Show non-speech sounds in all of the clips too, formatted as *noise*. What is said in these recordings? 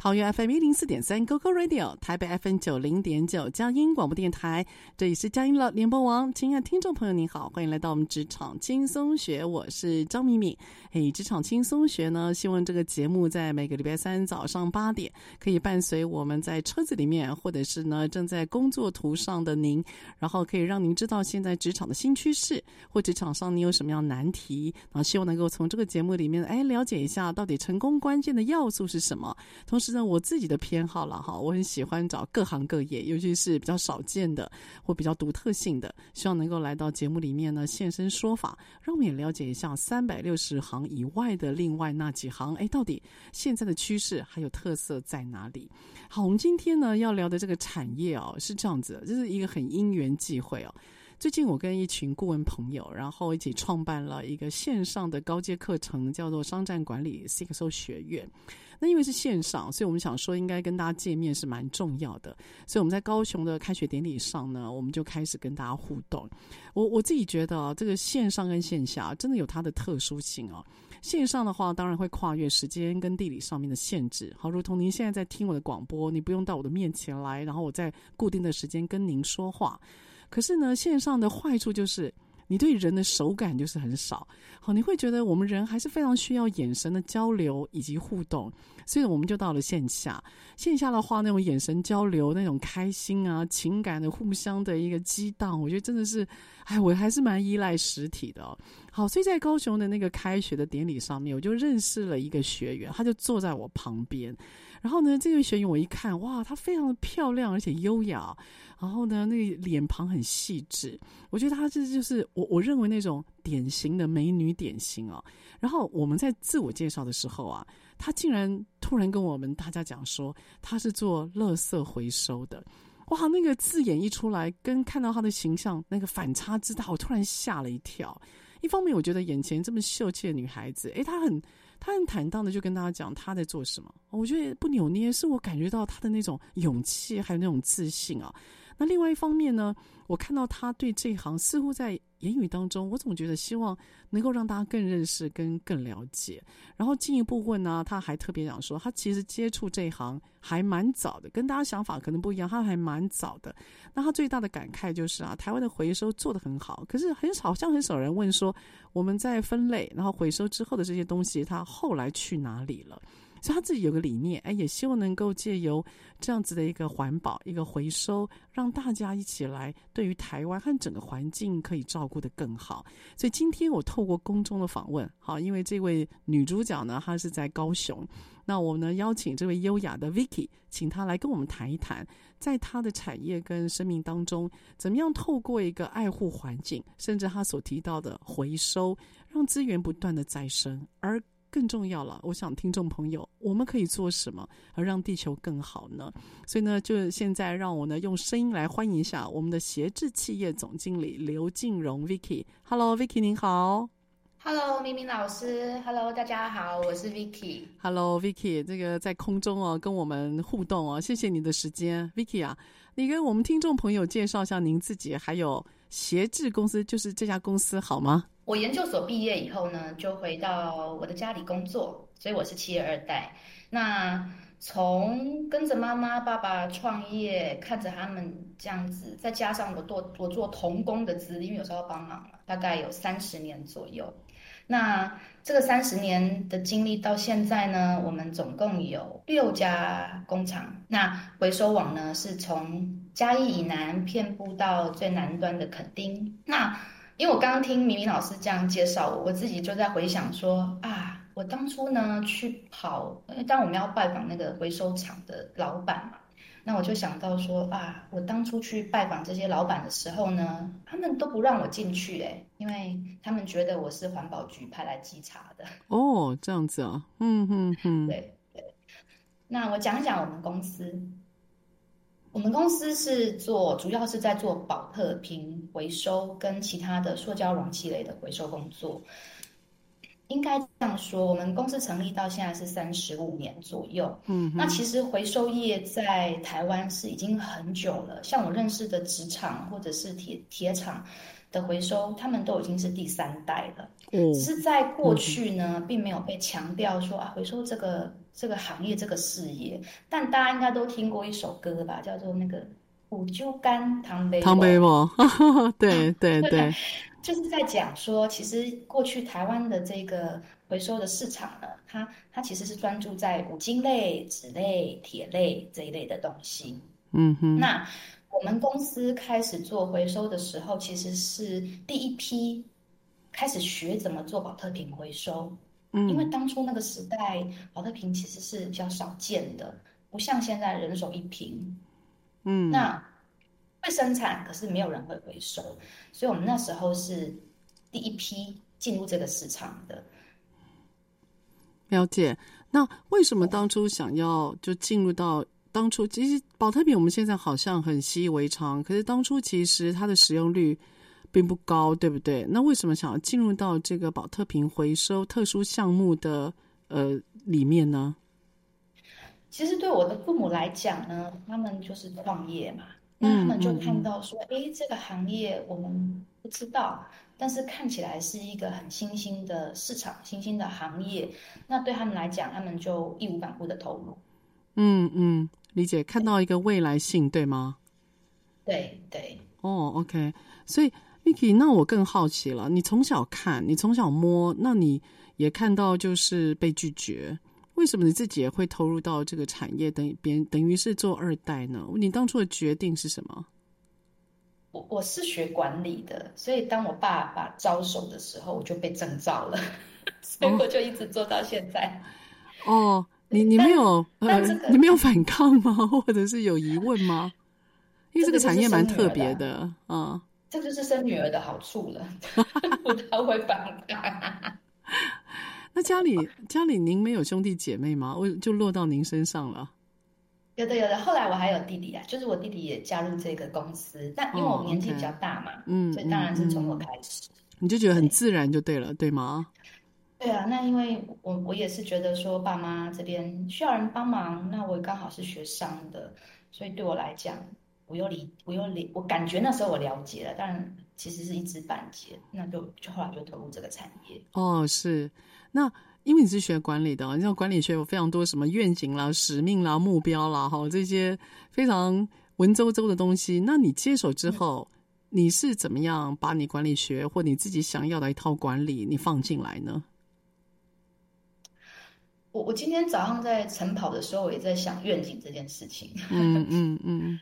桃园 FM 一零四点三 GoGo Radio，台北 FM 九零点九佳音广播电台，这里是佳音乐联播网。亲爱的听众朋友，您好，欢迎来到我们职场轻松学，我是张敏敏。嘿，职场轻松学呢，希望这个节目在每个礼拜三早上八点，可以伴随我们在车子里面，或者是呢正在工作途上的您，然后可以让您知道现在职场的新趋势，或职场上你有什么样难题，然后希望能够从这个节目里面哎了解一下到底成功关键的要素是什么，同时。那我自己的偏好了哈，我很喜欢找各行各业，尤其是比较少见的或比较独特性的，希望能够来到节目里面呢现身说法，让我们也了解一下三百六十行以外的另外那几行，哎，到底现在的趋势还有特色在哪里？好，我们今天呢要聊的这个产业哦，是这样子，这是一个很因缘际会哦。最近我跟一群顾问朋友，然后一起创办了一个线上的高阶课程，叫做商战管理 CXO 学院。那因为是线上，所以我们想说应该跟大家见面是蛮重要的。所以我们在高雄的开学典礼上呢，我们就开始跟大家互动。我我自己觉得啊，这个线上跟线下真的有它的特殊性哦。线上的话，当然会跨越时间跟地理上面的限制，好，如同您现在在听我的广播，你不用到我的面前来，然后我在固定的时间跟您说话。可是呢，线上的坏处就是你对人的手感就是很少。好，你会觉得我们人还是非常需要眼神的交流以及互动，所以我们就到了线下。线下的话，那种眼神交流、那种开心啊、情感的互相的一个激荡，我觉得真的是，哎，我还是蛮依赖实体的哦。好，所以在高雄的那个开学的典礼上面，我就认识了一个学员，他就坐在我旁边。然后呢，这位学员我一看，哇，她非常的漂亮，而且优雅。然后呢，那个脸庞很细致，我觉得她这就是我我认为那种典型的美女典型哦。然后我们在自我介绍的时候啊，她竟然突然跟我们大家讲说，她是做垃圾回收的。哇，那个字眼一出来，跟看到她的形象那个反差之大，我突然吓了一跳。一方面，我觉得眼前这么秀气的女孩子，诶，她很。她很坦荡的就跟大家讲她在做什么，我觉得不扭捏，是我感觉到她的那种勇气还有那种自信啊。那另外一方面呢，我看到她对这一行似乎在言语当中，我总觉得希望能够让大家更认识跟更了解。然后进一步问呢，他还特别讲说，他其实接触这一行还蛮早的，跟大家想法可能不一样，他还蛮早的。那他最大的感慨就是啊，台湾的回收做得很好，可是很少，好像很少人问说，我们在分类然后回收之后的这些东西，它后来去哪里了？所以他自己有个理念，哎，也希望能够借由这样子的一个环保、一个回收，让大家一起来对于台湾和整个环境可以照顾得更好。所以今天我透过公众的访问，好，因为这位女主角呢，她是在高雄，那我们呢邀请这位优雅的 Vicky，请她来跟我们谈一谈，在她的产业跟生命当中，怎么样透过一个爱护环境，甚至她所提到的回收，让资源不断的再生，而更重要了，我想听众朋友，我们可以做什么而让地球更好呢？所以呢，就现在让我呢用声音来欢迎一下我们的协志企业总经理刘静荣 Vicky。Hello，Vicky，您好。Hello，明明老师。Hello，大家好，我是 Vicky。Hello，Vicky，这个在空中哦跟我们互动哦，谢谢你的时间，Vicky 啊，你跟我们听众朋友介绍一下您自己，还有协志公司，就是这家公司好吗？我研究所毕业以后呢，就回到我的家里工作，所以我是企业二代。那从跟着妈妈、爸爸创业，看着他们这样子，再加上我做我做童工的资历，因为有时候要帮忙了，大概有三十年左右。那这个三十年的经历到现在呢，我们总共有六家工厂。那回收网呢，是从嘉义以南遍布到最南端的垦丁。那因为我刚刚听明明老师这样介绍我，我自己就在回想说啊，我当初呢去跑，因为当我们要拜访那个回收厂的老板嘛，那我就想到说啊，我当初去拜访这些老板的时候呢，他们都不让我进去诶，因为他们觉得我是环保局派来稽查的。哦，这样子啊，嗯嗯嗯，*laughs* 对对。那我讲一讲我们公司。我们公司是做，主要是在做保特瓶回收跟其他的塑胶容器类的回收工作。应该这样说，我们公司成立到现在是三十五年左右。嗯，那其实回收业在台湾是已经很久了。像我认识的纸厂或者是铁铁厂的回收，他们都已经是第三代了。嗯，只是在过去呢，并没有被强调说啊，回收这个。这个行业，这个事业，但大家应该都听过一首歌吧，叫做那个“五酒干汤杯”。汤杯 *laughs* *laughs* *laughs* 不？对对对，就是在讲说，其实过去台湾的这个回收的市场呢，它它其实是专注在五金类、纸类、铁类这一类的东西。嗯哼。那我们公司开始做回收的时候，其实是第一批开始学怎么做保特瓶回收。嗯，因为当初那个时代，保特瓶其实是比较少见的，不像现在人手一瓶。嗯，那会生产，可是没有人会回收，所以我们那时候是第一批进入这个市场的。了解。那为什么当初想要就进入到当初？其实保特瓶我们现在好像很习以为常，可是当初其实它的使用率。并不高，对不对？那为什么想要进入到这个宝特瓶回收特殊项目的呃里面呢？其实对我的父母来讲呢，他们就是创业嘛，那他们就看到说，哎、这个行业我们不知道，但是看起来是一个很新兴的市场、新兴的行业，那对他们来讲，他们就义无反顾的投入。嗯嗯，理解，看到一个未来性，对吗？对对。哦，OK，所以。Vicky，那我更好奇了。你从小看，你从小摸，那你也看到就是被拒绝。为什么你自己也会投入到这个产业，等于别等于是做二代呢？你当初的决定是什么？我我是学管理的，所以当我爸爸招手的时候，我就被征召了，*laughs* 所以我就一直做到现在。*laughs* 哦，你你没有呃，你没有反抗吗？*laughs* 或者是有疑问吗？因为这个产业蛮特别的啊。嗯这就是生女儿的好处了，*laughs* 不太会反抗。那家里家里您没有兄弟姐妹吗？我就落到您身上了。有的有的，后来我还有弟弟啊，就是我弟弟也加入这个公司，但因为我年纪比较大嘛，嗯、所以当然是从我开始。你就觉得很自然就对了，对，对吗？对啊，那因为我我也是觉得说爸妈这边需要人帮忙，那我刚好是学商的，所以对我来讲。我有理，我有理，我感觉那时候我了解了，但其实是一知半解，那就就后来就投入这个产业。哦，是，那因为你是学管理的，你知道管理学有非常多什么愿景啦、使命啦、目标啦，哈，这些非常文绉绉的东西。那你接手之后，嗯，你是怎么样把你管理学或你自己想要的一套管理你放进来呢？我我今天早上在晨跑的时候，我也在想愿景这件事情。嗯嗯嗯。嗯，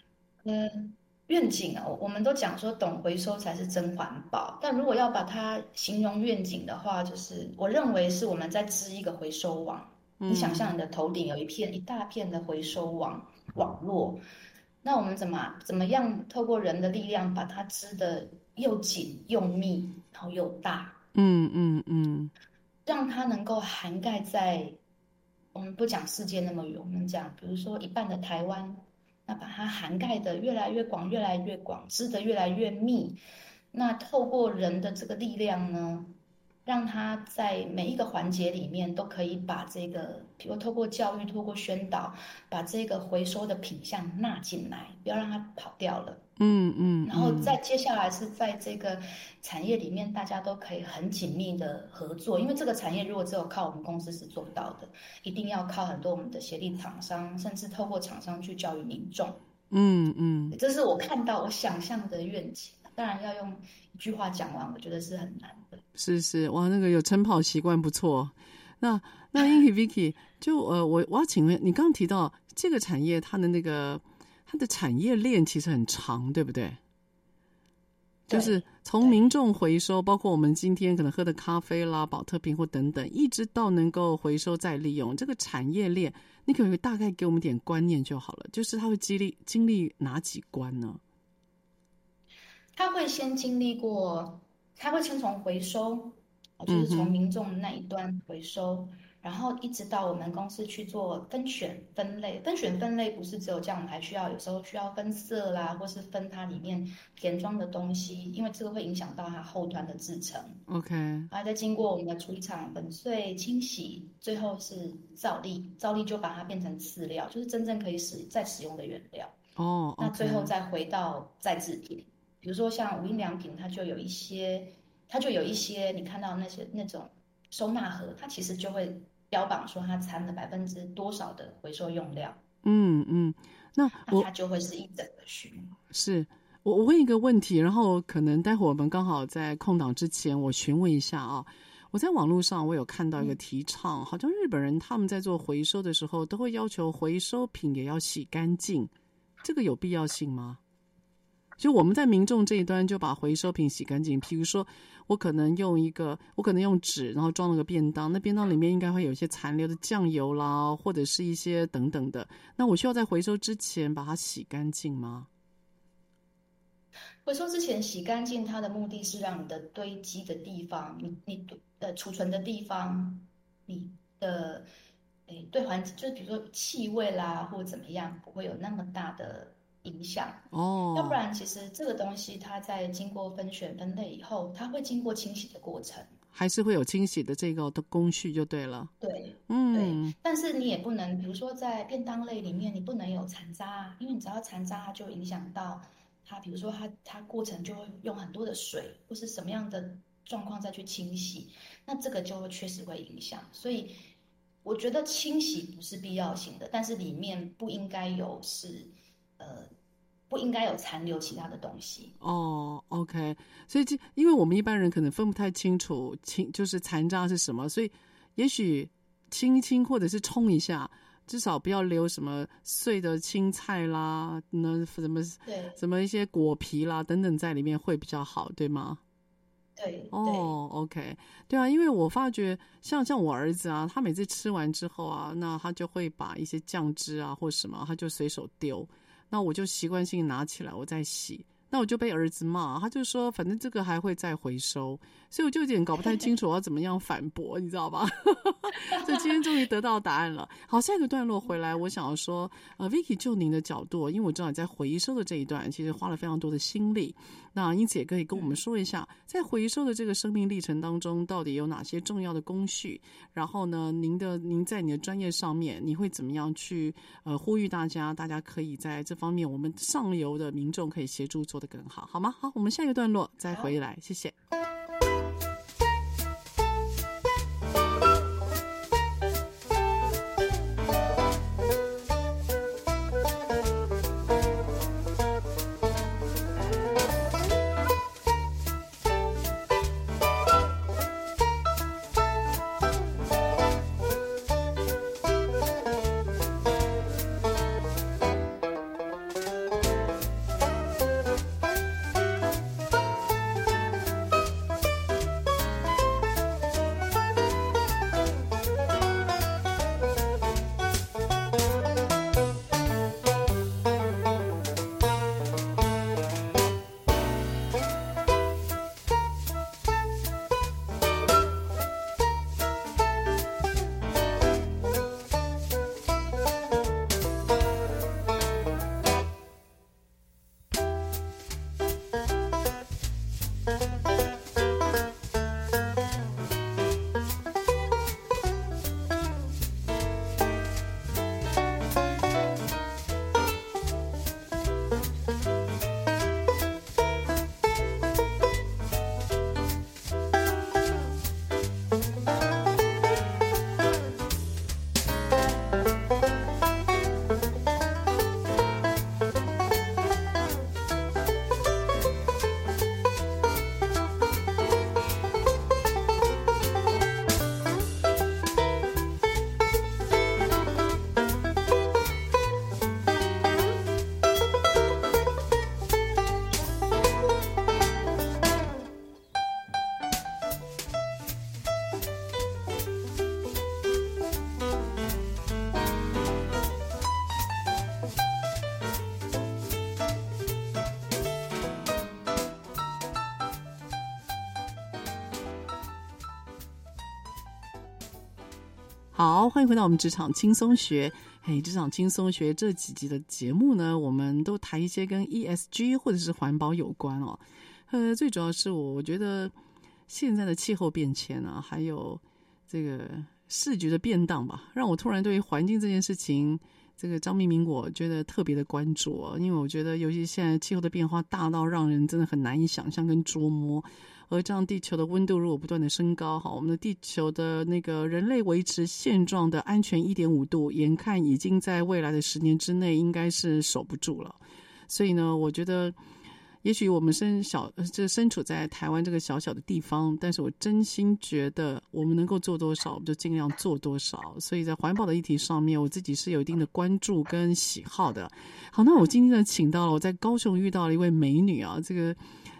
愿景啊，我们都讲说懂回收才是真环保。但如果要把它形容愿景的话，就是我认为是我们在织一个回收网。嗯。你想象你的头顶有一片一大片的回收网网络，那我们怎么怎么样透过人的力量把它织的又紧又密，然后又大？嗯嗯嗯。让它能够涵盖在我们不讲世界那么远，我们讲比如说一半的台湾，那把它涵盖的越来越广，越来越广，织的越来越密。那透过人的这个力量呢，让他在每一个环节里面都可以把这个，比如透过教育、透过宣导，把这个回收的品相纳进来，不要让它跑掉了。嗯嗯。然后再接下来是在这个产业里面，大家都可以很紧密的合作，因为这个产业如果只有靠我们公司是做不到的，一定要靠很多我们的协力厂商，甚至透过厂商去教育民众。嗯嗯。这是我看到我想象的愿景。当然要用一句话讲完，我觉得是很难的。是是，哇，那个有晨跑习惯不错。那那 Inky Vicky 就呃，我我要请问你，刚刚提到这个产业，它的那个它的产业链其实很长，对不对？对，就是从民众回收，包括我们今天可能喝的咖啡啦、保特瓶或等等，一直到能够回收再利用这个产业链，你可不可以大概给我们点观念就好了？就是它会经历经历哪几关呢？它会先经历过，它会先从回收，就是从民众那一端回收，嗯、然后一直到我们公司去做分选分类。分选分类不是只有这样，还需要有时候需要分色啦，或是分它里面填装的东西，因为这个会影响到它后端的制成。OK，然后再经过我们的处理厂粉碎、清洗，最后是造粒，造粒就把它变成次料，就是真正可以使再使用的原料。哦，oh, okay. 那最后再回到再制品。比如说像无印良品，它就有一些，它就有一些你看到那些那种收纳盒，它其实就会标榜说它掺了百分之多少的回收用料。嗯嗯，那它就会是一整个区。是我我问一个问题，然后可能待会儿我们刚好在空档之前，我询问一下啊。我在网络上我有看到一个提倡，嗯、好像日本人他们在做回收的时候，都会要求回收品也要洗干净，这个有必要性吗？就我们在民众这一端就把回收品洗干净，比如说我可能用一个，我可能用纸，然后装了个便当，那便当里面应该会有一些残留的酱油啦，或者是一些等等的，那我需要在回收之前把它洗干净吗？回收之前洗干净，它的目的是让你的堆积的地方，你你的储存的地方，你的诶对环境，就是比如说气味啦或者怎么样，不会有那么大的。影响哦，要不然其实这个东西它在经过分选分类以后，它会经过清洗的过程，还是会有清洗的这个的工序就对了。对，嗯，对，但是你也不能，比如说在便当类里面，你不能有残渣，因为你只要残渣，它就影响到它，比如说它它过程就会用很多的水或是什么样的状况再去清洗，那这个就会确实会影响。所以我觉得清洗不是必要性的，但是里面不应该有是呃。不应该有残留其他的东西哦。Oh, OK，所以这因为我们一般人可能分不太清楚清就是残渣是什么，所以也许清一清或者是冲一下，至少不要留什么碎的青菜啦，那什么对什么一些果皮啦等等在里面会比较好，对吗？对哦、oh,，OK，对啊，因为我发觉像像我儿子啊，他每次吃完之后啊，那他就会把一些酱汁啊或什么，他就随手丢。那我就习惯性拿起来，我再洗。那我就被儿子骂，他就说，反正这个还会再回收，所以我就有点搞不太清楚我要怎么样反驳，你知道吧？*laughs* 所以今天终于得到答案了。好，下一个段落回来，我想要说，呃，Vicky 就您的角度，因为我知道你在回收的这一段，其实花了非常多的心力。那因此也可以跟我们说一下，在回收的这个生命历程当中，到底有哪些重要的工序？然后呢，您的您在你的专业上面，你会怎么样去呃呼吁大家？大家可以在这方面，我们上游的民众可以协助做得更好，好吗？好，我们下一个段落再回来，谢谢。好，欢迎回到我们职场轻松学。嘿，职场轻松学这几集的节目呢，我们都谈一些跟 ESG 或者是环保有关哦。呃，最主要是我我觉得现在的气候变迁啊，还有这个视觉的变动吧，让我突然对于环境这件事情，这个张明明我觉得特别的关注哦，因为我觉得尤其现在气候的变化大到让人真的很难以想象跟捉摸。而这样，地球的温度如果不断的升高，哈，我们的地球的那个人类维持现状的安全一点五度，眼看已经在未来的十年之内应该是守不住了。所以呢，我觉得，也许我们身小，这身处在台湾这个小小的地方，但是我真心觉得，我们能够做多少，我们就尽量做多少。所以在环保的议题上面，我自己是有一定的关注跟喜好的。好，那我今天呢，请到了我在高雄遇到了一位美女啊，这个。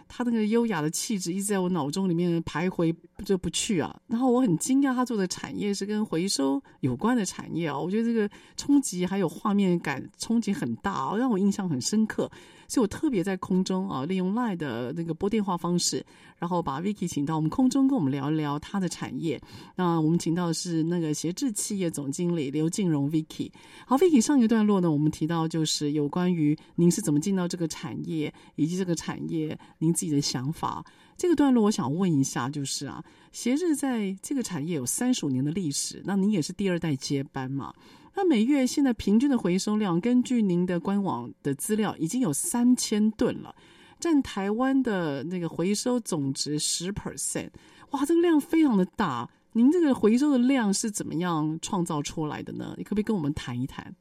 他那个优雅的气质一直在我脑中里面徘徊就不去啊，然后我很惊讶他做的产业是跟回收有关的产业啊，我觉得这个冲击还有画面感冲击很大啊，让我印象很深刻。所以我特别在空中啊，利用 LINE 的那个拨电话方式，然后把 Vicky 请到我们空中跟我们聊一聊他的产业。那我们请到的是那个协志企业总经理刘静荣 Vicky。好，Vicky 上一段落呢，我们提到就是有关于您是怎么进到这个产业，以及这个产业您自己的想法。这个段落我想问一下，就是啊，协志在这个产业有三十五年的历史，那您也是第二代接班嘛？那每月现在平均的回收量，根据您的官网的资料，已经有三千吨了，占台湾的那个回收总值十 percent。哇，这个量非常的大。您这个回收的量是怎么样创造出来的呢？你可不可以跟我们谈一谈？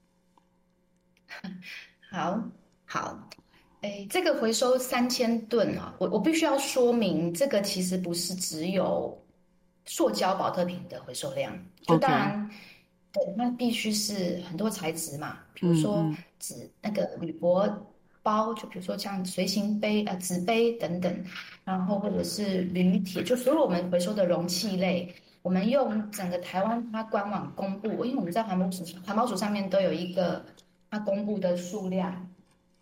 *laughs* 好，好，哎，这个回收三千吨啊，我我必须要说明，这个其实不是只有塑胶保特瓶的回收量，就当然。Okay. 对，那必须是很多材质嘛，比如说纸、嗯、那个铝箔包，就比如说像随行杯啊、呃、纸杯等等，然后或者是铝铁，就所有我们回收的容器类，我们用整个台湾它官网公布，因为我们在环保署环保署上面都有一个它公布的数量，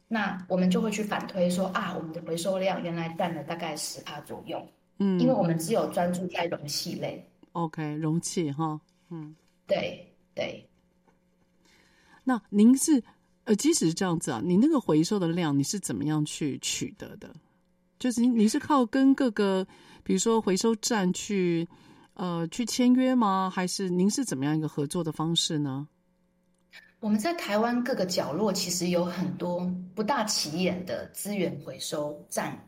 那我们就会去反推说啊，我们的回收量原来占了大概十帕左右，嗯，因为我们只有专注在容器类，OK，容器哈，嗯，对。对，那您是呃，即使是这样子啊，你那个回收的量，你是怎么样去取得的？就是你你是靠跟各个，比如说回收站去呃去签约吗？还是您是怎么样一个合作的方式呢？我们在台湾各个角落其实有很多不大起眼的资源回收站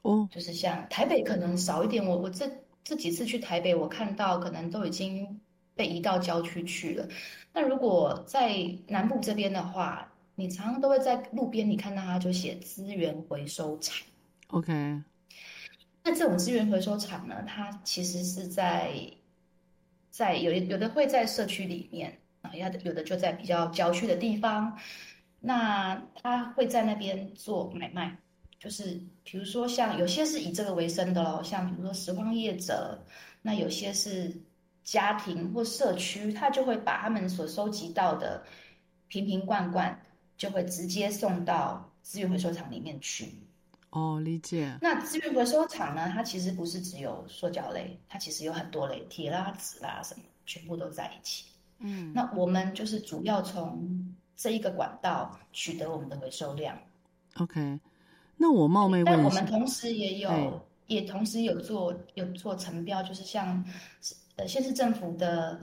哦，就是像台北可能少一点，我我这这几次去台北，我看到可能都已经。被移到郊区去了。那如果在南部这边的话，你常常都会在路边，你看到它就写资源回收厂。OK。那这种资源回收厂呢，它其实是在在有有的会在社区里面啊，有的有的就在比较郊区的地方。那他会在那边做买卖，就是比如说像有些是以这个为生的咯，像比如说拾荒业者，那有些是。家庭或社区，他就会把他们所收集到的瓶瓶罐罐，就会直接送到资源回收厂里面去。哦，理解。那资源回收厂呢？它其实不是只有塑胶类，它其实有很多类，铁啦、纸啦什么，全部都在一起。嗯，那我们就是主要从这一个管道取得我们的回收量。OK，那我冒昧问一下，但我们同时也有，也同时有做有做成标，就是像。呃，县市政府的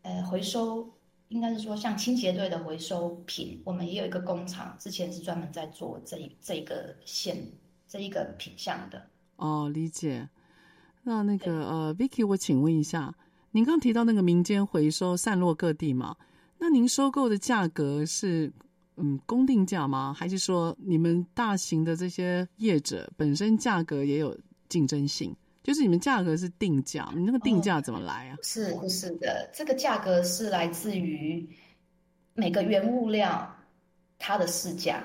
呃回收，应该是说像清洁队的回收品，我们也有一个工厂，之前是专门在做这一这一个线这一个品项的。哦，理解。那那个呃，Vicky，我请问一下，您刚提到那个民间回收散落各地嘛？那您收购的价格是嗯公定价吗？还是说你们大型的这些业者本身价格也有竞争性？就是你们价格是定价，你那个定价怎么来啊？哦、是不是的？这个价格是来自于每个原物料它的市价。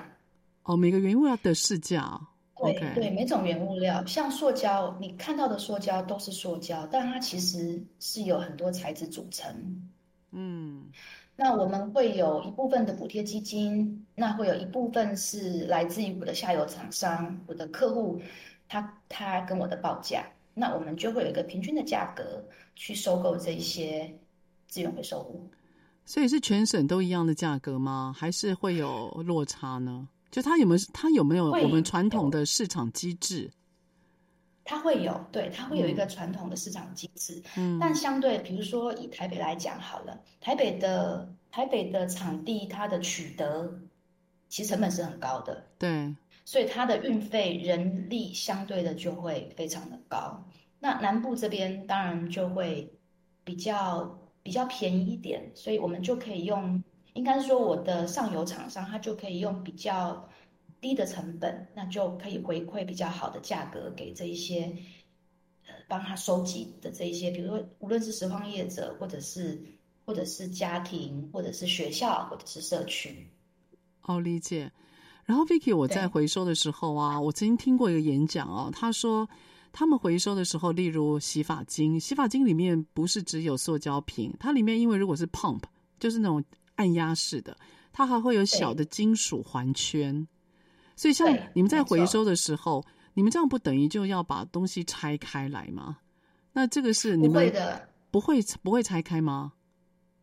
哦，每个原物料的市价。对.对，每种原物料，像塑胶，你看到的塑胶都是塑胶，但它其实是有很多材质组成。嗯，那我们会有一部分的补贴基金，那会有一部分是来自于我的下游厂商，我的客户，他他跟我的报价。那我们就会有一个平均的价格去收购这些资源回收物。所以是全省都一样的价格吗？还是会有落差呢？就它有没有它有没有我们传统的市场机制？它会有，对，它会有一个传统的市场机制。嗯，但相对，比如说以台北来讲好了，台北的台北的场地，它的取得其实成本是很高的，对，所以它的运费、人力相对的就会非常的高。那南部这边当然就会比较。比较便宜一点，所以我们就可以用，应该说我的上游厂商，他就可以用比较低的成本，那就可以回馈比较好的价格给这一些，呃，帮他收集的这一些，比如说无论是拾荒业者，或者是或者是家庭，或者是学校，或者是社区。哦，理解。然后 Vicky，我在回收的时候啊，我曾经听过一个演讲哦，他说。他们回收的时候，例如洗发精，洗发精里面不是只有塑胶瓶，它里面因为如果是 pump，就是那种按压式的，它还会有小的金属环圈。所以像你们在回收的时候，你们这样不等于就要把东西拆开来吗？那这个是你们不会的，不会不会拆开吗？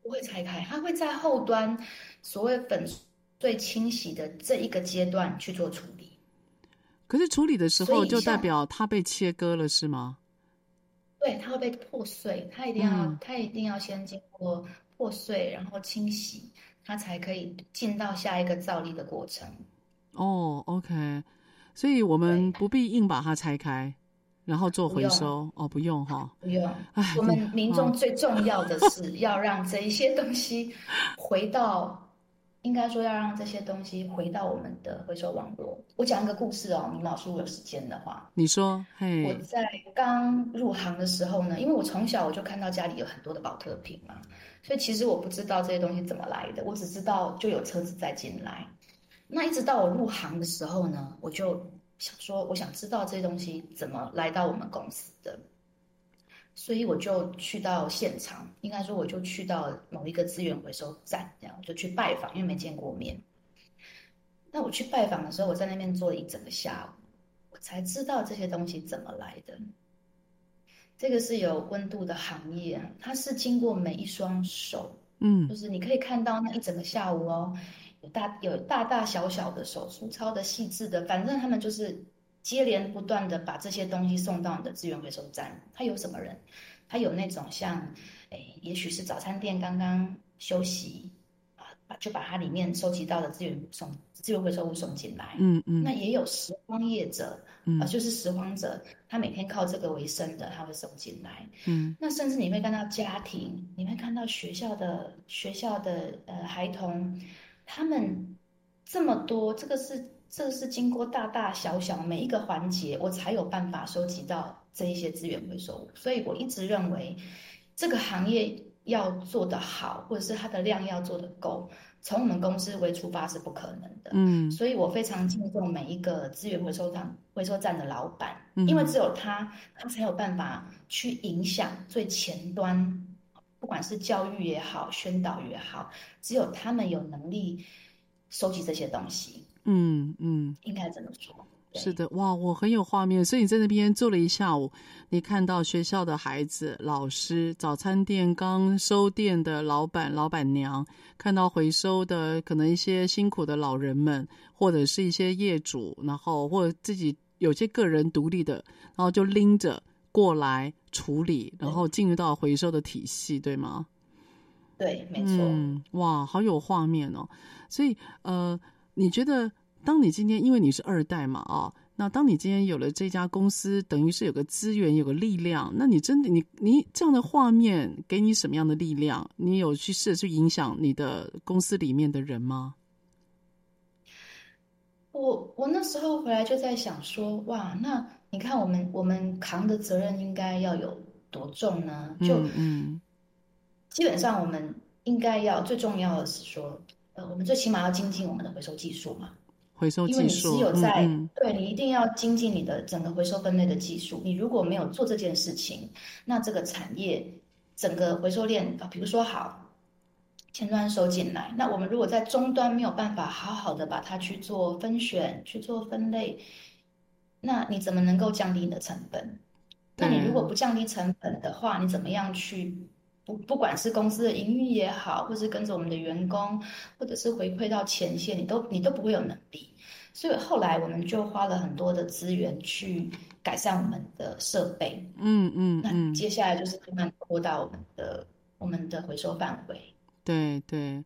不会拆开，它会在后端所谓粉碎清洗的这一个阶段去做处理。可是处理的时候，就代表它被切割了，是吗？对，它会被破碎，它一定要，嗯、它一定要先经过破碎，然后清洗，它才可以进到下一个造粒的过程。哦，OK，所以我们不必硬把它拆开，然后做回收。哦，不用哈，不用。我们民众 *laughs* 最重要的是要让这一些东西回到。应该说要让这些东西回到我们的回收网络。我讲一个故事哦，明老师，我有时间的话，你说。嘿，我在刚入行的时候呢，因为我从小我就看到家里有很多的保特瓶嘛，所以其实我不知道这些东西怎么来的，我只知道就有车子在进来。那一直到我入行的时候呢，我就想说，我想知道这些东西怎么来到我们公司的。所以我就去到现场，应该说我就去到某一个资源回收站，这样就去拜访，因为没见过面。那我去拜访的时候，我在那边坐了一整个下午，我才知道这些东西怎么来的。这个是有温度的行业，它是经过每一双手，嗯，就是你可以看到那一整个下午哦，有大有大大小小的手，粗糙的、细致的，反正他们就是。接连不断的把这些东西送到你的资源回收站，他有什么人？他有那种像，诶，也许是早餐店刚刚休息啊，把就把它里面收集到的资源送资源回收物送进来。嗯嗯。那也有拾荒业者，嗯、呃，就是拾荒者，他每天靠这个为生的，他会送进来。嗯。那甚至你会看到家庭，你会看到学校的学校的呃孩童，他们这么多，这个是。这个是经过大大小小每一个环节，我才有办法收集到这一些资源回收物。所以我一直认为，这个行业要做得好，或者是它的量要做得够，从我们公司为出发是不可能的。嗯，所以我非常敬重每一个资源回收站回收站的老板，因为只有他，他才有办法去影响最前端，不管是教育也好，宣导也好，只有他们有能力收集这些东西。嗯嗯，应该怎么说？是的，哇，我很有画面。所以你在那边坐了一下午，你看到学校的孩子、老师、早餐店刚收店的老板、老板娘，看到回收的可能一些辛苦的老人们，或者是一些业主，然后或者自己有些个人独立的，然后就拎着过来处理，然后进入到回收的体系，对吗？对，没错。嗯，哇，好有画面哦。所以，呃。你觉得，当你今天因为你是二代嘛，哦，那当你今天有了这家公司，等于是有个资源，有个力量，那你真的，你你这样的画面给你什么样的力量？你有去试着去影响你的公司里面的人吗？我我那时候回来就在想说，哇，那你看我们我们扛的责任应该要有多重呢？就嗯，基本上我们应该要最重要的是说。呃，我们最起码要精进我们的回收技术嘛，回收技术，因为你只有在嗯嗯对你一定要精进你的整个回收分类的技术。你如果没有做这件事情，那这个产业整个回收链啊，比如说好前端收进来，那我们如果在终端没有办法好好的把它去做分选、去做分类，那你怎么能够降低你的成本？那你如果不降低成本的话，你怎么样去不不管是公司的营运也好，或是跟着我们的员工，或者是回馈到前线，你都你都不会有能力。所以后来我们就花了很多的资源去改善我们的设备。嗯嗯，嗯，那接下来就是慢慢扩大我们的我们的回收范围。对对，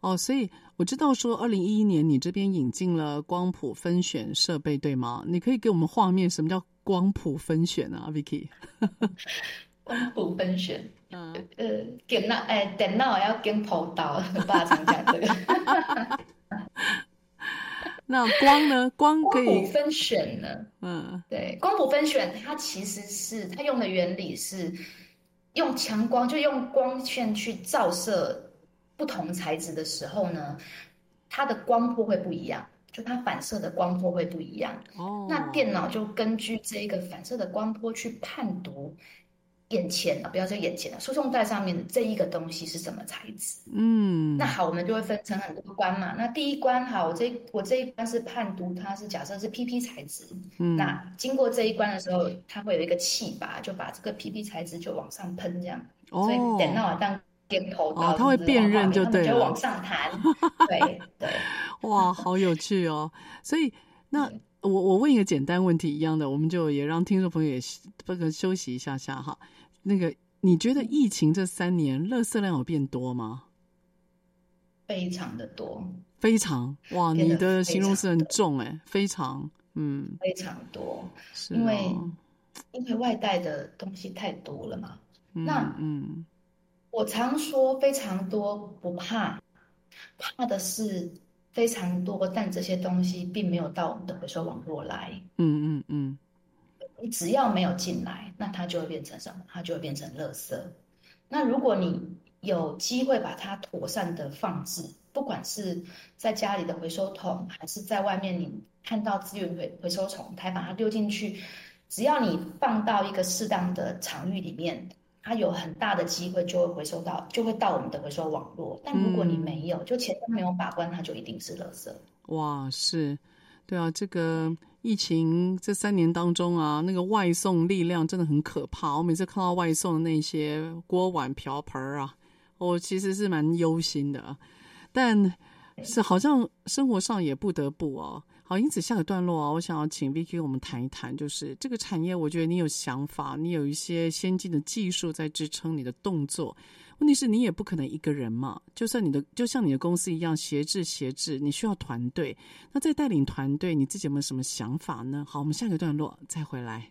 哦，所以我知道说，二零一一年你这边引进了光谱分选设备，对吗？你可以给我们画面，什么叫光谱分选啊，Vicky？*laughs* 光谱分选，嗯，呃，电脑，哎，电脑要跟头刀，*laughs* 爸常讲这个。*laughs* 那光呢？光可以光谱分选呢？嗯，对，光谱分选它其实是它用的原理是用强光，就用光线去照射不同材质的时候呢，它的光波会不一样，就它反射的光波会不一样。哦，那电脑就根据这一个反射的光波去判读。眼前啊，不要说眼前了，输送带上面的这一个东西是什么材质？嗯，那好，我们就会分成很多关嘛。那第一关，好，我这我这一关是判读它是假设是 PP 材质。嗯，那经过这一关的时候，它会有一个气阀，就把这个 PP 材质就往上喷，这样。哦，所以电脑当点头刀，它会辨认就对了，就往上弹。*laughs* 对对，哇，好有趣哦。所以那我我问一个简单问题一样的，我们就也让听众朋友也不可休息一下下哈。那个，你觉得疫情这三年，垃圾量有变多吗？非常的多，非常哇！你的形容词很重哎，非常，嗯，非常多，是因为因为外带的东西太多了嘛。嗯、那嗯，我常说非常多不怕，怕的是非常多，但这些东西并没有到我们的回收网络来。嗯嗯嗯。你只要没有进来，那它就会变成什么？它就会变成垃圾。那如果你有机会把它妥善的放置，不管是在家里的回收桶，还是在外面你看到资源回回收桶，它把它丢进去，只要你放到一个适当的场域里面，它有很大的机会就会回收到，就会到我们的回收网络。但如果你没有，就前端没有把关，它就一定是垃圾。哇，是，对啊，这个。疫情这三年当中啊，那个外送力量真的很可怕。我每次看到外送的那些锅碗瓢盆啊，我其实是蛮忧心的。但是好像生活上也不得不哦。好，因此下个段落啊，我想要请 Vicky 我们谈一谈，就是这个产业，我觉得你有想法，你有一些先进的技术在支撑你的动作。问题是你也不可能一个人嘛，就算你的就像你的公司一样，协制协制，你需要团队。那在带领团队，你自己有没有什么想法呢？好，我们下个段落再回来。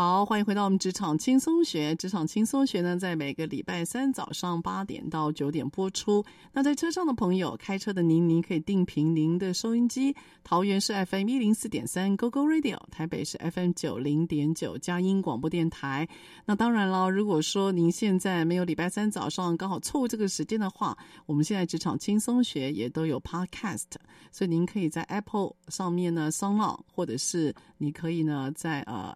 好，欢迎回到我们职场轻松学。职场轻松学呢，在每个礼拜三早上八点到九点播出。那在车上的朋友，开车的您，您可以定频您的收音机。桃园是 FM 一零四点三 Go Go Radio，台北是 FM 九零点九佳音广播电台。那当然了，如果说您现在没有礼拜三早上刚好错过这个时间的话，我们现在职场轻松学也都有 Podcast，所以您可以在 Apple 上面呢 s o n g 或者是你可以呢在呃。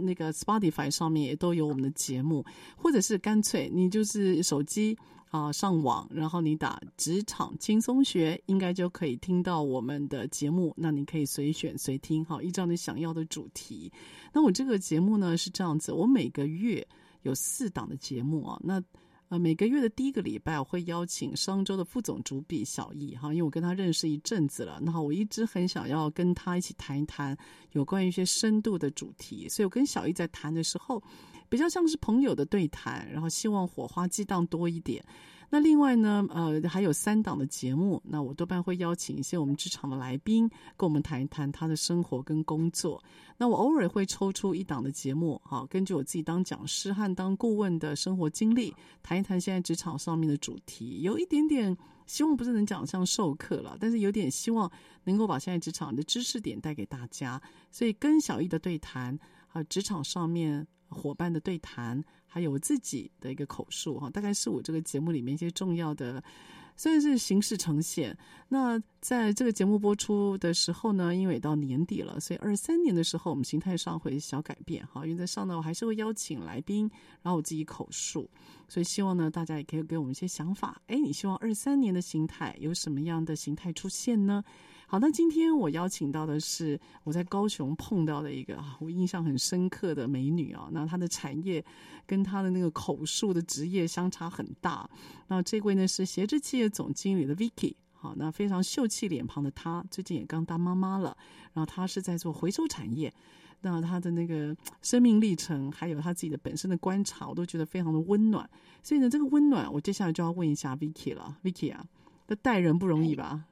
那个 Spotify 上面也都有我们的节目，或者是干脆你就是手机啊、上网，然后你打“职场轻松学”，应该就可以听到我们的节目。那你可以随选随听，哈，依照你想要的主题。那我这个节目呢是这样子，我每个月有四档的节目啊，那。呃，每个月的第一个礼拜，我会邀请商周的副总主笔小易哈，因为我跟他认识一阵子了，那我一直很想要跟他一起谈一谈有关于一些深度的主题，所以我跟小易在谈的时候，比较像是朋友的对谈，然后希望火花激荡多一点。那另外呢，呃，还有三档的节目，那我多半会邀请一些我们职场的来宾，跟我们谈一谈他的生活跟工作。那我偶尔会抽出一档的节目，哈，根据我自己当讲师和当顾问的生活经历，谈一谈现在职场上面的主题，有一点点希望不是能讲像授课了，但是有点希望能够把现在职场的知识点带给大家。所以跟小易的对谈，啊，职场上面伙伴的对谈。还有我自己的一个口述哈，大概是我这个节目里面一些重要的，算是形式呈现。那在这个节目播出的时候呢，因为到年底了，所以二三年的时候，我们形态上会小改变哈。原则上呢，我还是会邀请来宾，然后我自己口述。所以希望呢，大家也可以给我们一些想法。哎，你希望二三年的形态有什么样的形态出现呢？好，那今天我邀请到的是我在高雄碰到的一个啊，我印象很深刻的美女啊。那她的产业跟她的那个口述的职业相差很大。那这位呢是协志企业总经理的 Vicky。好，那非常秀气脸庞的她，最近也刚当妈妈了。然后她是在做回收产业。那她的那个生命历程，还有她自己的本身的观察，我都觉得非常的温暖。所以呢，这个温暖，我接下来就要问一下 Vicky 了。Vicky 啊，那带人不容易吧？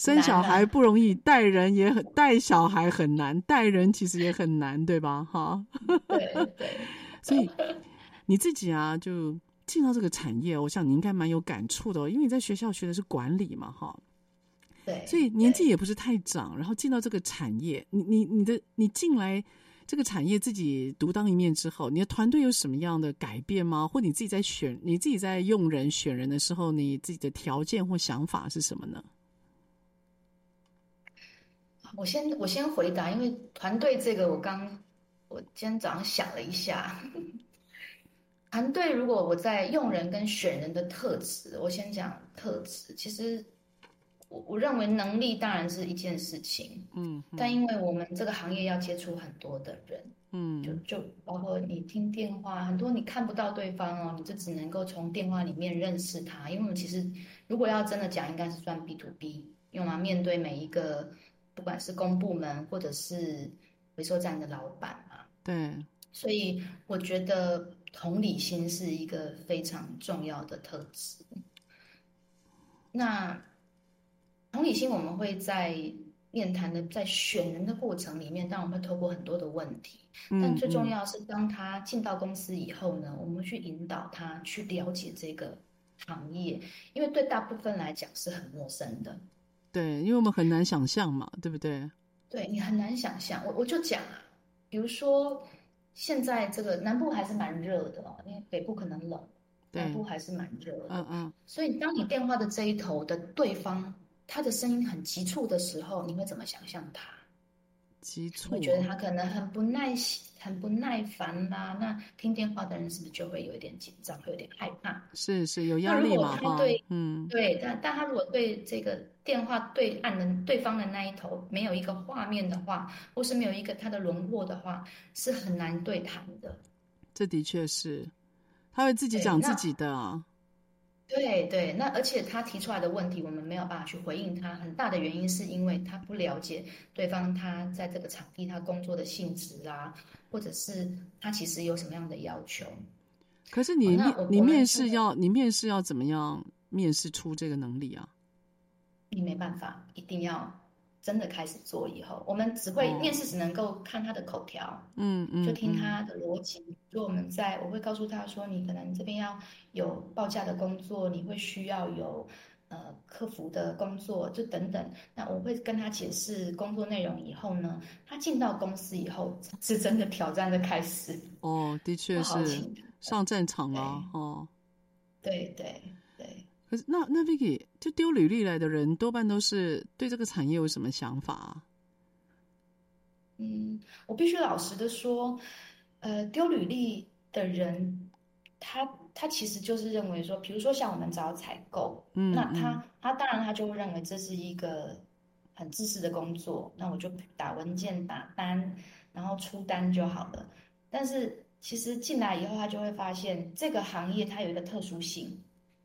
哈。生小孩不容易，带人也很带小孩很难，带人其实也很难，对吧？哈，对对。所以你自己啊，就进到这个产业，我想你应该蛮有感触的，哦因为你在学校学的是管理嘛，哈。对。所以年纪也不是太长，然后进到这个产业，你你你的你进来这个产业自己独当一面之后，你的团队有什么样的改变吗？或你自己在选你自己在用人选人的时候，你自己的条件或想法是什么呢？我先我先回答，因为团队这个我刚我今天早上想了一下，团队如果我在用人跟选人的特质，我先讲特质。其实我我认为能力当然是一件事情，嗯，嗯，但因为我们这个行业要接触很多的人，嗯，就就包括你听电话，很多你看不到对方哦，你就只能够从电话里面认识他。因为我们其实如果要真的讲，应该是算 B to B，用来面对每一个。不管是公部门或者是回收站的老板嘛，对，所以我觉得同理心是一个非常重要的特质。那同理心，我们会在面谈的在选人的过程里面，当然我们会透过很多的问题，但最重要是当他进到公司以后呢，我们去引导他去了解这个行业，因为对大部分来讲是很陌生的。对，因为我们很难想象嘛，对不对？对，你很难想象，我我就讲啊，比如说现在这个南部还是蛮热的哦，因为北部可能冷，南部还是蛮热的。嗯嗯。所以当你电话的这一头的对方，他的声音很急促的时候，你会怎么想象他？急促，会觉得他可能很不耐心、很不耐烦啦。那听电话的人是不是就会有一点紧张，会有点害怕？是是有压力嘛？他对，嗯，对。但但他如果对这个电话对岸的对方的那一头没有一个画面的话，或是没有一个他的轮廓的话，是很难对谈的。这的确是，他会自己讲自己的啊。对对，那而且他提出来的问题，我们没有办法去回应他。很大的原因是因为他不了解对方他在这个场地他工作的性质啊，或者是他其实有什么样的要求。可是你、哦、你面试要你面试要怎么样面试出这个能力啊？你没办法，一定要。真的开始做以后，我们只会面试，只能够看他的口条，嗯嗯，就听他的逻辑。如果我们在，我会告诉他说，你可能这边要有报价的工作，你会需要有呃客服的工作，就等等。那我会跟他解释工作内容以后呢，他进到公司以后，是真的挑战的开始。哦，的确是上战场了哦。对对对。可是，那那 Vicky 就丢履历来的人，多半都是对这个产业有什么想法啊？嗯，我必须老实的说，呃，丢履历的人，他他其实就是认为说，比如说像我们找采购，嗯，那他他当然他就会认为这是一个很自私的工作，那我就打文件、打单，然后出单就好了。但是其实进来以后，他就会发现这个行业它有一个特殊性。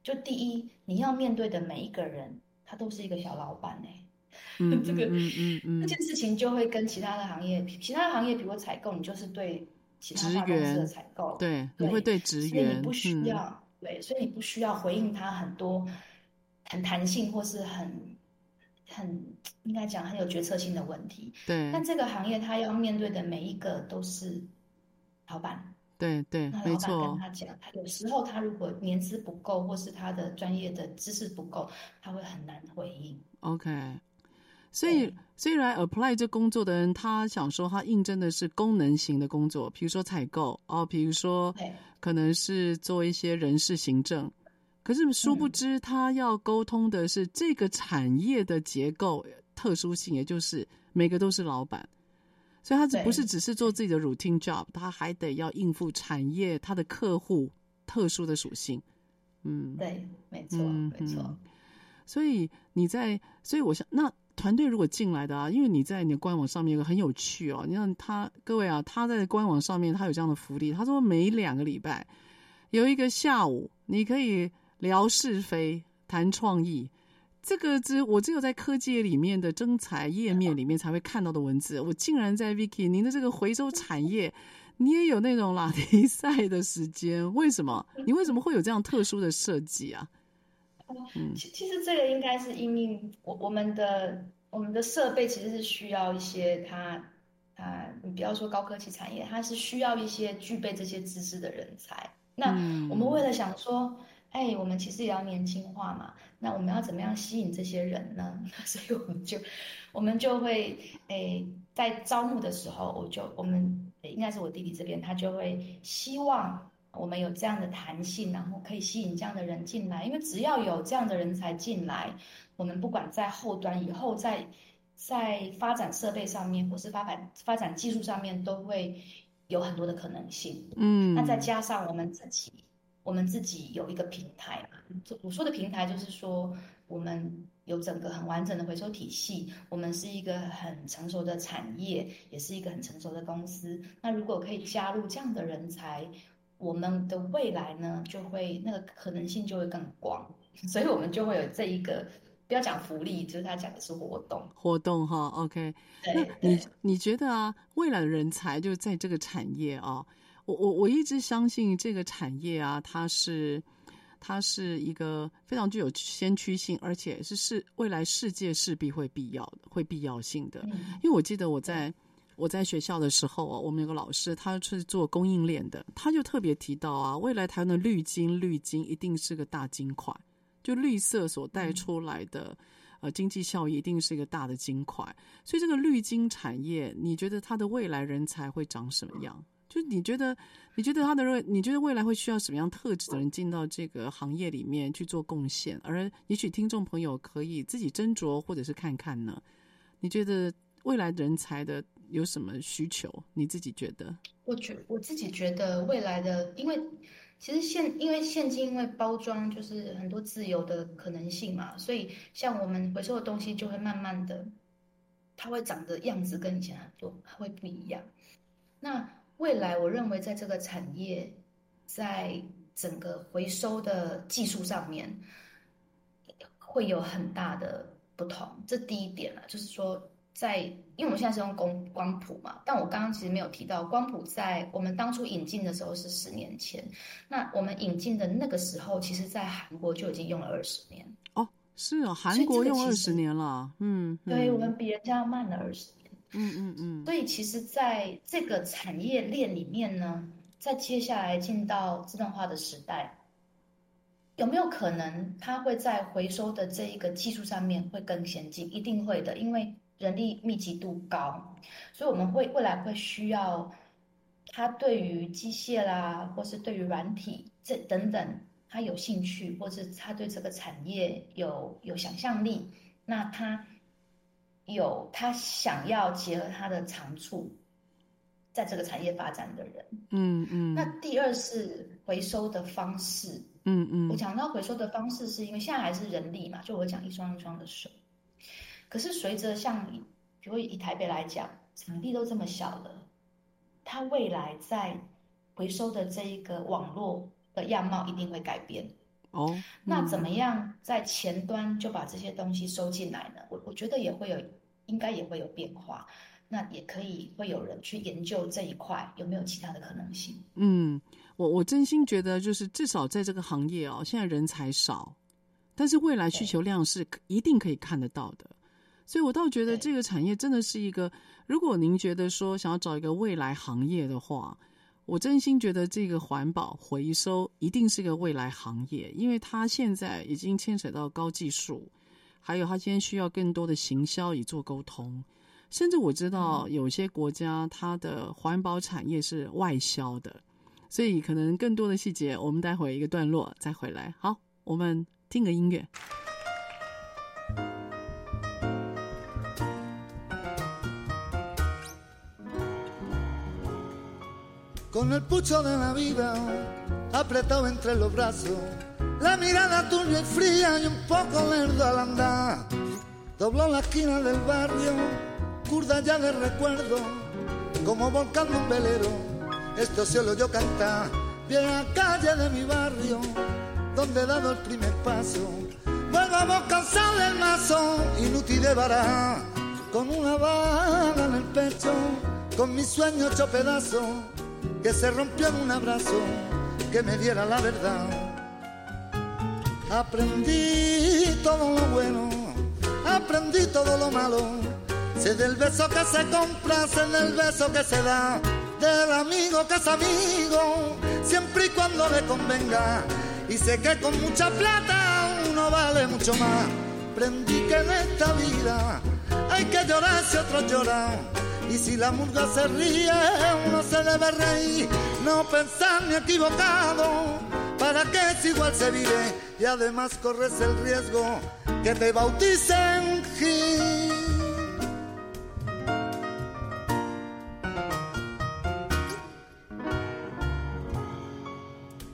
就第一，你要面对的每一个人，他都是一个小老板哎、欸，*laughs* 嗯，这个嗯嗯嗯，*laughs* 这件事情就会跟其他的行业，其他的行业比如采购，你就是对其他大公司的采购，对，对，你会对职员，所以你不需要、嗯，对，所以你不需要回应他很多很弹性或是很很应该讲很有决策性的问题，对，但这个行业他要面对的每一个都是老板。对对，没错。跟他讲，他有时候他如果年资不够，或是他的专业的知识不够，他会很难回应。OK，所以虽然 apply 这工作的人，他想说他应征的是功能型的工作，比如说采购哦，比如说可能是做一些人事行政，可是殊不知他要沟通的是这个产业的结构特殊性，也就是每个都是老板。所以他只不是只是做自己的 routine job，他还得要应付产业他的客户特殊的属性。嗯，对，没错，嗯、没错。所以你在，所以我想，那团队如果进来的啊，因为你在你的官网上面有个很有趣哦，你看他各位啊，他在官网上面他有这样的福利，他说每两个礼拜有一个下午，你可以聊是非、谈创意。这个只我只有在科技里面的征才页面里面才会看到的文字，我竟然在 Vicky 您的这个回收产业，你也有那种拉提赛的时间？为什么？你为什么会有这样特殊的设计啊？嗯，其其实这个应该是因为我我们的我们的设备其实是需要一些它啊，你不要说高科技产业，它是需要一些具备这些知识的人才。那我们为了想说。哎，我们其实也要年轻化嘛。那我们要怎么样吸引这些人呢？*laughs* 所以我们就，我们就会，哎，在招募的时候，我就，我们应该是我弟弟这边，他就会希望我们有这样的弹性，然后可以吸引这样的人进来。因为只要有这样的人才进来，我们不管在后端以后，在在发展设备上面，或是发展发展技术上面，都会有很多的可能性。嗯，那再加上我们自己。我们自己有一个平台嘛，我说的平台就是说，我们有整个很完整的回收体系，我们是一个很成熟的产业，也是一个很成熟的公司。那如果可以加入这样的人才，我们的未来呢，就会那个可能性就会更广。*laughs* 所以我们就会有这一个，不要讲福利，就是他讲的是活动，活动哈，OK。那你你觉得啊，未来的人才就在这个产业啊？我我我一直相信这个产业啊，它是它是一个非常具有先驱性，而且是是未来世界势必会必要的，会必要性的。因为我记得我在我在学校的时候啊，我们有个老师，他是做供应链的，他就特别提到啊，未来台湾的绿金绿金一定是个大金块，就绿色所带出来的呃经济效益一定是一个大的金块。所以这个绿金产业，你觉得它的未来人才会长什么样？就你觉得，你觉得他的未，你觉得未来会需要什么样特质的人进到这个行业里面去做贡献？而也许听众朋友可以自己斟酌，或者是看看呢？你觉得未来人才的有什么需求？你自己觉得？我觉我自己觉得未来的，因为其实现因为现今因为包装就是很多自由的可能性嘛，所以像我们回收的东西就会慢慢的，它会长的样子跟以前很多会不一样。那未来，我认为在这个产业，在整个回收的技术上面会有很大的不同。这第一点啊，就是说在，因为我们现在是用光光谱嘛，但我刚刚其实没有提到光谱，在我们当初引进的时候是十年前，那我们引进的那个时候，其实在韩国就已经用了二十年。哦，是哦，韩国用二十年了，嗯，对，我们比人家慢了二十年。嗯嗯嗯，所以其实在这个产业链里面呢，在接下来进到自动化的时代，有没有可能它会在回收的这一个技术上面会更先进？一定会的，因为人力密集度高，所以我们会未来会需要它对于机械啦，或是对于软体这等等，他有兴趣，或是他对这个产业有有想象力，那他。有他想要结合他的长处，在这个产业发展的人，嗯嗯。那第二是回收的方式，嗯嗯。我讲到回收的方式，是因为现在还是人力嘛，就我讲一双一双的手。可是随着像，比如以台北来讲，场地都这么小了，它未来在回收的这一个网络的样貌一定会改变。哦，嗯、那怎么样在前端就把这些东西收进来呢？我我觉得也会有，应该也会有变化。那也可以会有人去研究这一块有没有其他的可能性。嗯，我我真心觉得，就是至少在这个行业哦，现在人才少，但是未来需求量是一定可以看得到的。所以我倒觉得这个产业真的是一个，如果您觉得说想要找一个未来行业的话。我真心觉得这个环保回收一定是个未来行业，因为它现在已经牵扯到高技术，还有它今天需要更多的行销以做沟通，甚至我知道有些国家它的环保产业是外销的，所以可能更多的细节我们待会一个段落再回来。好，我们听个音乐。Con el pucho de la vida apretado entre los brazos, la mirada tuya y fría y un poco lerdo al andar. Dobló la esquina del barrio, curda ya de recuerdo, como volcando un velero. Esto se yo cantar, bien a calle de mi barrio, donde he dado el primer paso. Vuelvo a cansado del mazo, inútil de barajar, con una bala en el pecho, con mis sueños hecho pedazos que se rompió en un abrazo que me diera la verdad. Aprendí todo lo bueno, aprendí todo lo malo. Sé del beso que se compra, sé del beso que se da, del amigo que es amigo, siempre y cuando le convenga. Y sé que con mucha plata uno vale mucho más. Aprendí que en esta vida hay que llorar si otros lloran y si la murga se ríe, uno se debe reír, no pensar ni equivocado. ¿Para que si igual se vive? Y además corres el riesgo que te bauticen Gil.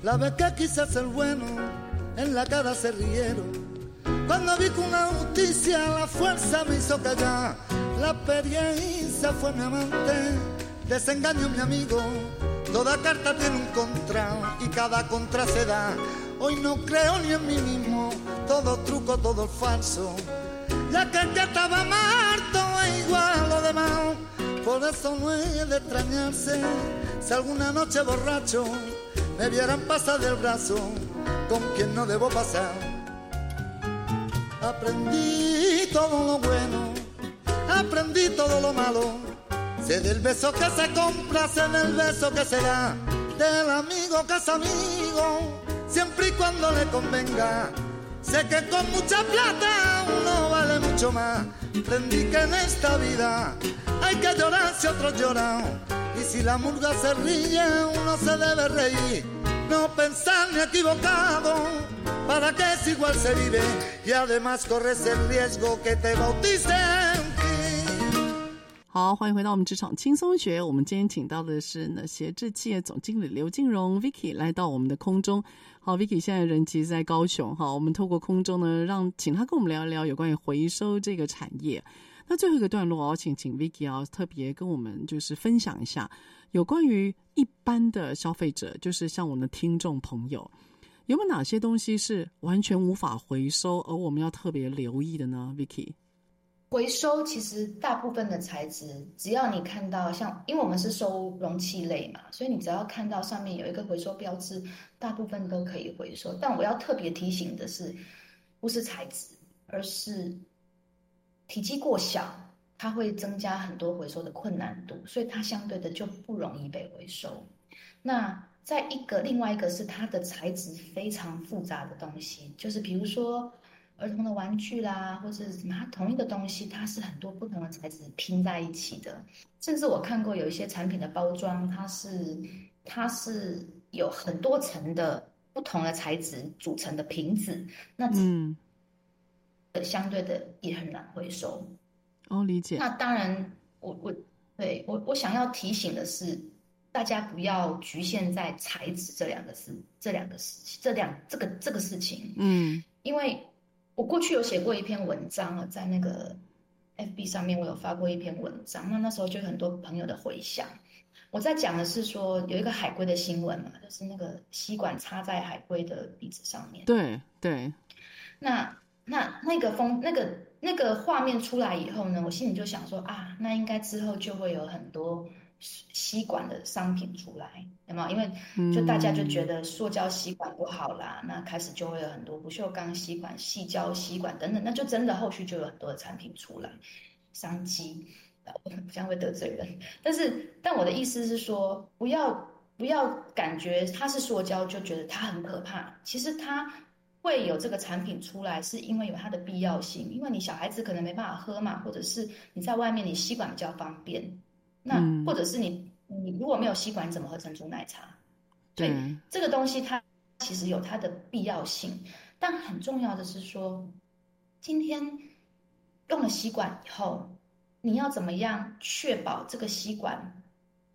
La vez que quise ser bueno, en la cara se rieron. Cuando vi que una justicia la fuerza me hizo callar la experiencia fue mi amante, desengaño mi amigo. Toda carta tiene un contra y cada contra se da. Hoy no creo ni en mí mismo, todo truco, todo falso. Ya que que estaba muerto es igual a lo demás. Por eso no es de extrañarse si alguna noche borracho me vieran pasar del brazo con quien no debo pasar. Aprendí todo lo bueno aprendí todo lo malo. Sé del beso que se compra, sé del beso que se da, del amigo que es amigo, siempre y cuando le convenga. Sé que con mucha plata uno vale mucho más. Aprendí que en esta vida hay que llorar si otros lloran. Y si la murga se ríe, uno se debe reír. 好，欢迎回到我们职场轻松学。我们今天请到的是呢，协志企业总经理刘静荣 Vicky 来到我们的空中。好，Vicky 现在人其实在高雄。哈，我们透过空中呢，让请他跟我们聊一聊有关于回收这个产业。那最后一个段落，我请请 Vicky 啊，特别跟我们就是分享一下有关于一般的消费者，就是像我们的听众朋友，有没有哪些东西是完全无法回收，而我们要特别留意的呢？Vicky？回收其实大部分的材质，只要你看到像，因为我们是收容器类嘛，所以你只要看到上面有一个回收标志，大部分都可以回收。但我要特别提醒的是，不是材质，而是体积过小，它会增加很多回收的困难度，所以它相对的就不容易被回收。那再一个，另外一个是它的材质非常复杂的东西，就是比如说。儿童的玩具啦，或者是什么，它同一个东西，它是很多不同的材质拼在一起的。甚至我看过有一些产品的包装，它是它是有很多层的不同的材质组成的瓶子，那嗯，相对的也很难回收。哦，理解。那当然我，我我对我我想要提醒的是，大家不要局限在材质这两个事，这两个事情，这两这个这个事情，嗯，因为。我过去有写过一篇文章啊，在那个 FB 上面，我有发过一篇文章。那那时候就有很多朋友的回响。我在讲的是说，有一个海龟的新闻嘛，就是那个吸管插在海龟的鼻子上面。对对。那那那个风那个那个画面出来以后呢，我心里就想说啊，那应该之后就会有很多。吸管的商品出来，有没有？因为就大家就觉得塑胶吸管不好啦，嗯、那开始就会有很多不锈钢吸管、细胶吸管等等，那就真的后续就有很多的产品出来，商机，我这样会得罪人。但是，但我的意思是说，不要不要感觉它是塑胶就觉得它很可怕。其实它会有这个产品出来，是因为有它的必要性，因为你小孩子可能没办法喝嘛，或者是你在外面你吸管比较方便。那或者是你，你如果没有吸管，你怎么喝珍珠奶茶？对，这个东西它其实有它的必要性，但很重要的是说，今天用了吸管以后，你要怎么样确保这个吸管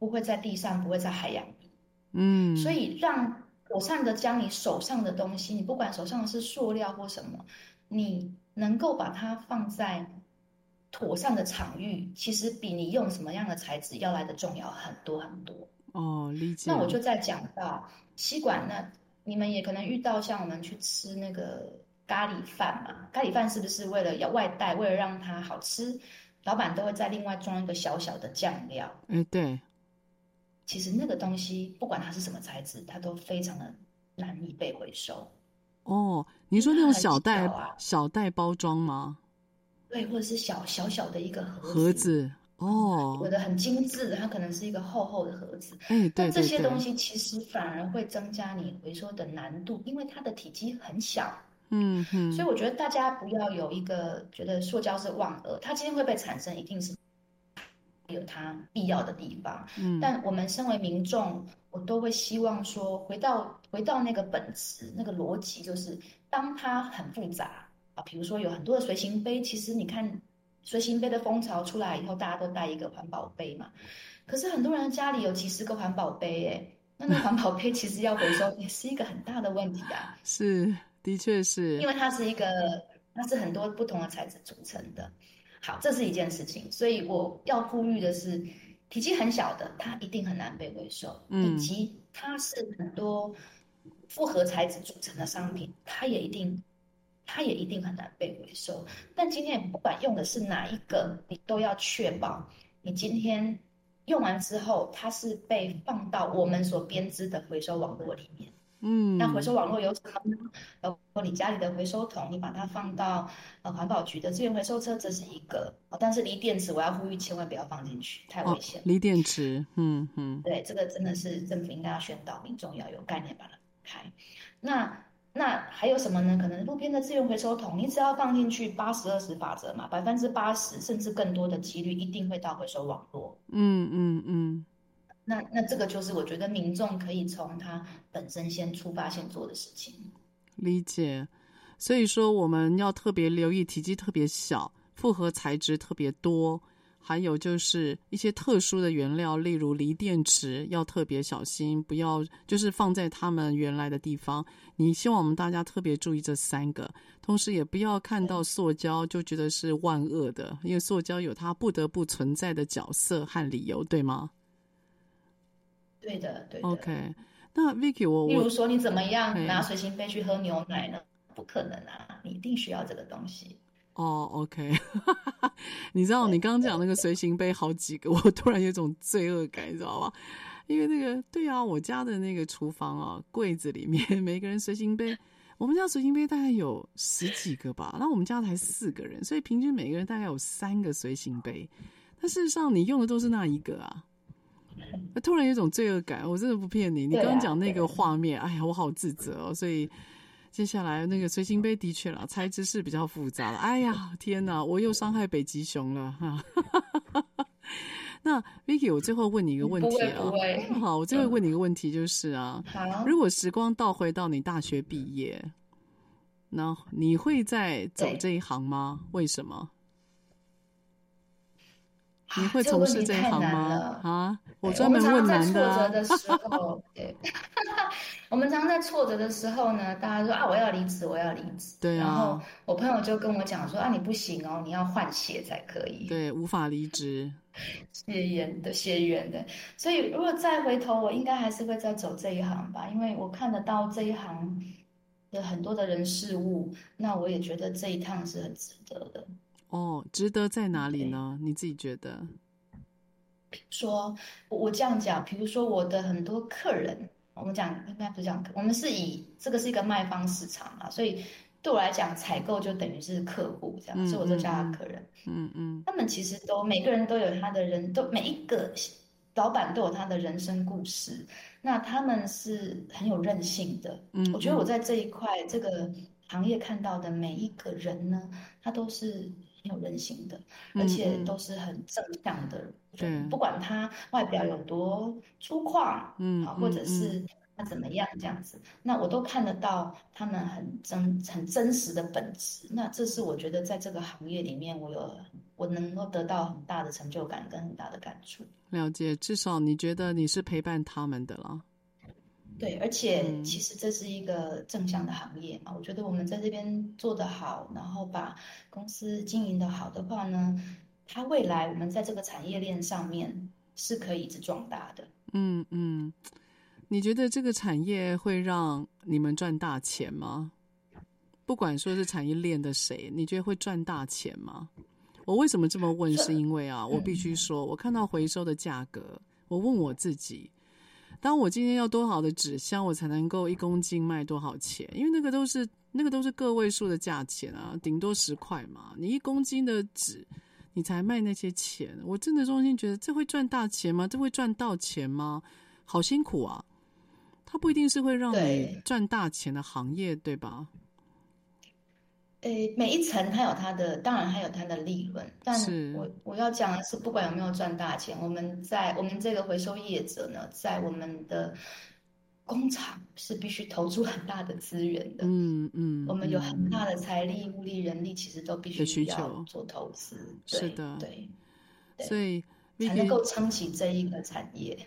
不会在地上，不会在海洋里？嗯，所以让妥善的将你手上的东西，你不管手上的是塑料或什么，你能够把它放在。妥善的场域，其实比你用什么样的材质要来的重要很多很多。哦，理解。那我就再讲到吸管，那你们也可能遇到，像我们去吃那个咖喱饭嘛，咖喱饭是不是为了要外带，为了让它好吃，老板都会再另外装一个小小的酱料？嗯，对。其实那个东西，不管它是什么材质，它都非常的难以被回收。哦，你说那种小袋、啊、小袋包装吗？对，或者是小小小的一个盒子，盒子哦，有的很精致的，它可能是一个厚厚的盒子。哎，对，这些东西其实反而会增加你回收的难度，因为它的体积很小。嗯嗯，所以我觉得大家不要有一个觉得塑胶是万恶，它今天会被产生，一定是有它必要的地方。嗯，但我们身为民众，我都会希望说，回到回到那个本质，那个逻辑，就是当它很复杂。啊，比如说有很多的随行杯，其实你看随行杯的风潮出来以后，大家都带一个环保杯嘛。可是很多人家里有几十个环保杯，哎，那那环保杯其实要回收也是一个很大的问题啊。*laughs* 是，的确是，因为它是一个，它是很多不同的材质组成的。好，这是一件事情，所以我要呼吁的是，体积很小的，它一定很难被回收，嗯，以及它是很多复合材质组成的商品，它也一定。它也一定很难被回收，但今天不管用的是哪一个，你都要确保你今天用完之后，它是被放到我们所编织的回收网络里面。嗯，那回收网络有什么呢？包括你家里的回收桶，你把它放到呃环保局的资源回收车，这是一个。但是锂电池，我要呼吁千万不要放进去，太危险。锂电池，嗯嗯，对，这个真的是政府应该要宣导，民众要有概念把它开。那。那还有什么呢？可能路边的资源回收桶，你只要放进去八十二十法则嘛，百分之八十甚至更多的几率一定会到回收网络。嗯嗯嗯。那那这个就是我觉得民众可以从他本身先出发，先做的事情。理解。所以说我们要特别留意体积特别小、复合材质特别多，还有就是一些特殊的原料，例如锂电池，要特别小心，不要就是放在他们原来的地方。你希望我们大家特别注意这三个，同时也不要看到塑胶就觉得是万恶的，因为塑胶有它不得不存在的角色和理由，对吗？对的，对的。OK，那 Vicky，我例如说你怎么样拿随行杯去喝牛奶呢？不可能啊，你一定需要这个东西。哦、oh，OK，你知道你刚刚讲那个随行杯好几个，我突然有种罪恶感，你知道吗？因为那个对啊，我家的那个厨房啊，柜子里面 *laughs* 每个人随行杯，我们家随行杯大概有十几个吧，那我们家才四个人，所以平均每个人大概有三个随行杯。但事实上，你用的都是那一个啊，突然有种罪恶感，我真的不骗你。你刚刚讲那个画面，哎呀，我好自责哦，所以。接下来那个随行杯的确了，材质是比较复杂了。哎呀，天哪，我又伤害北极熊了哈。*laughs* 那 Vicky，我最后问你一个问题啊，好，我最后问你一个问题就是啊，如果时光倒回到你大学毕业，那你会再走这一行吗？为什么？你会从事这一行吗？啊，我专门问男的。我们常常在挫折的时 *laughs* 候，对，我们常常在挫折的时候呢，大家说啊，我要离职，我要离职。对啊。然后我朋友就跟我讲说啊，你不行哦，你要换血才可以。对，无法离职。血缘的，血缘的。所以如果再回头，我应该还是会再走这一行吧，因为我看得到这一行的很多的人事物，那我也觉得这一趟是很值得的。哦，值得在哪里呢？你自己觉得？说，我这样讲，比如说我的很多客人，我们讲应该不是讲，我们是以这个是一个卖方市场嘛，所以对我来讲，采购就等于是客户这样，嗯、所以我就叫他客人。嗯嗯，他们其实都每个人都有他的人，都每一个老板都有他的人生故事，那他们是很有韧性的。嗯，我觉得我在这一块这个行业看到的每一个人呢，他都是。有人性的，而且都是很正向的人，嗯、不管他外表有多粗犷，嗯，或者是他怎么样这样子，嗯、那我都看得到他们很真、很真实的本质。那这是我觉得在这个行业里面，我有我能够得到很大的成就感跟很大的感触。了解，至少你觉得你是陪伴他们的了。对，而且其实这是一个正向的行业嘛。嗯、我觉得我们在这边做得好，然后把公司经营的好的话呢，它未来我们在这个产业链上面是可以一直壮大的。嗯嗯，你觉得这个产业会让你们赚大钱吗？不管说是产业链的谁，你觉得会赚大钱吗？我为什么这么问？是因为啊，嗯、我必须说，我看到回收的价格，我问我自己。当我今天要多少的纸箱，我才能够一公斤卖多少钱？因为那个都是那个都是个位数的价钱啊，顶多十块嘛。你一公斤的纸，你才卖那些钱，我真的衷心觉得这会赚大钱吗？这会赚到钱吗？好辛苦啊！它不一定是会让你赚大钱的行业，对，对吧？诶，每一层它有它的，当然它有它的利润。但我我要讲的是，不管有没有赚大钱，我们在我们这个回收业者呢，在我们的工厂是必须投出很大的资源的。嗯嗯，我们有很大的财力、物力、人力，其实都必须要做投资。是的，对，所以才能够撑起这一个产业。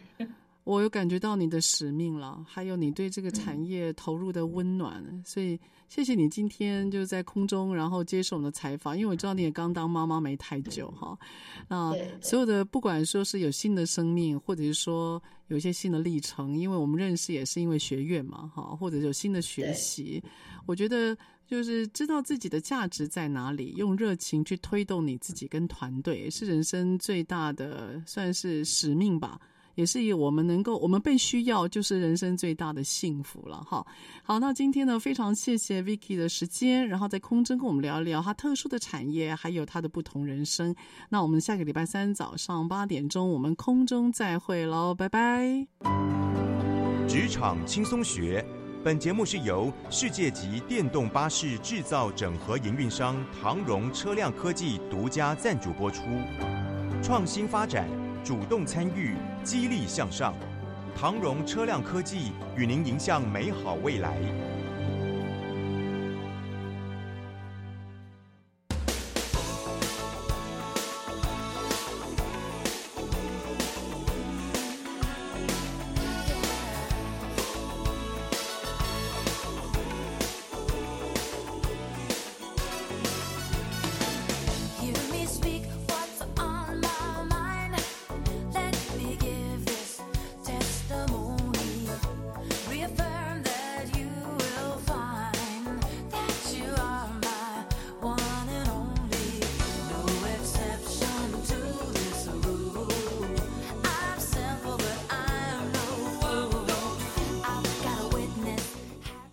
我有感觉到你的使命了，还有你对这个产业投入的温暖，嗯、所以谢谢你今天就在空中，然后接受我们的采访。因为我知道你也刚当妈妈没太久哈，那所有的不管说是有新的生命，或者是说有一些新的历程，因为我们认识也是因为学院嘛哈，或者有新的学习，我觉得就是知道自己的价值在哪里，用热情去推动你自己跟团队，是人生最大的算是使命吧。也是以我们能够，我们被需要，就是人生最大的幸福了哈。好，那今天呢，非常谢谢 Vicky 的时间，然后在空中跟我们聊一聊他特殊的产业，还有他的不同人生。那我们下个礼拜三早上八点钟，我们空中再会喽，拜拜。职场轻松学，本节目是由世界级电动巴士制造整合营运商唐荣车辆科技独家赞助播出，创新发展。主动参与，激励向上。唐荣车辆科技与您迎向美好未来。